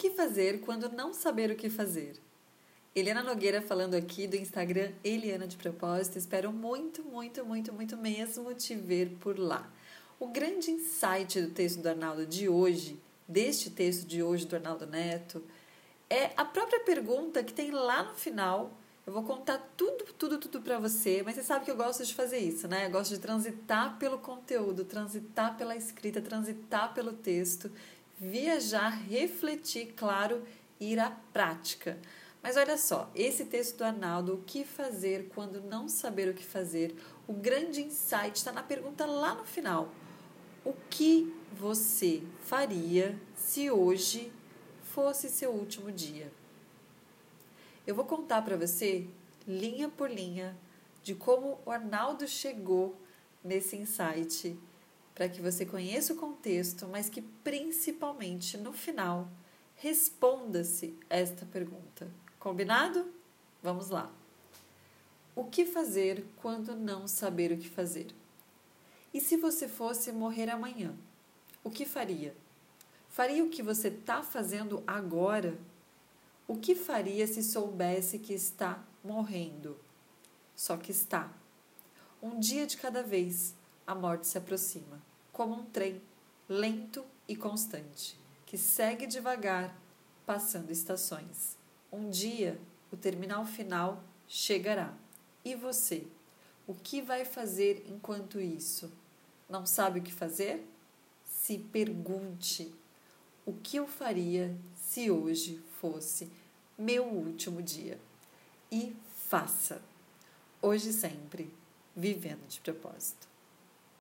que fazer quando não saber o que fazer? Eliana Nogueira falando aqui do Instagram Eliana de Propósito. Espero muito, muito, muito, muito mesmo te ver por lá. O grande insight do texto do Arnaldo de hoje, deste texto de hoje do Arnaldo Neto, é a própria pergunta que tem lá no final. Eu vou contar tudo, tudo, tudo para você, mas você sabe que eu gosto de fazer isso, né? Eu gosto de transitar pelo conteúdo, transitar pela escrita, transitar pelo texto, viajar, refletir, claro, ir à prática. Mas olha só, esse texto do Arnaldo, o que fazer quando não saber o que fazer? O grande insight está na pergunta lá no final. O que você faria se hoje fosse seu último dia? Eu vou contar para você, linha por linha, de como o Arnaldo chegou nesse insight, para que você conheça o contexto, mas que principalmente no final responda-se esta pergunta. Combinado? Vamos lá. O que fazer quando não saber o que fazer? E se você fosse morrer amanhã? O que faria? Faria o que você está fazendo agora? O que faria se soubesse que está morrendo? Só que está. Um dia de cada vez, a morte se aproxima, como um trem lento e constante, que segue devagar, passando estações. Um dia o terminal final chegará. E você? O que vai fazer enquanto isso? Não sabe o que fazer? Se pergunte: o que eu faria se hoje fosse meu último dia? E faça. Hoje sempre, vivendo de propósito.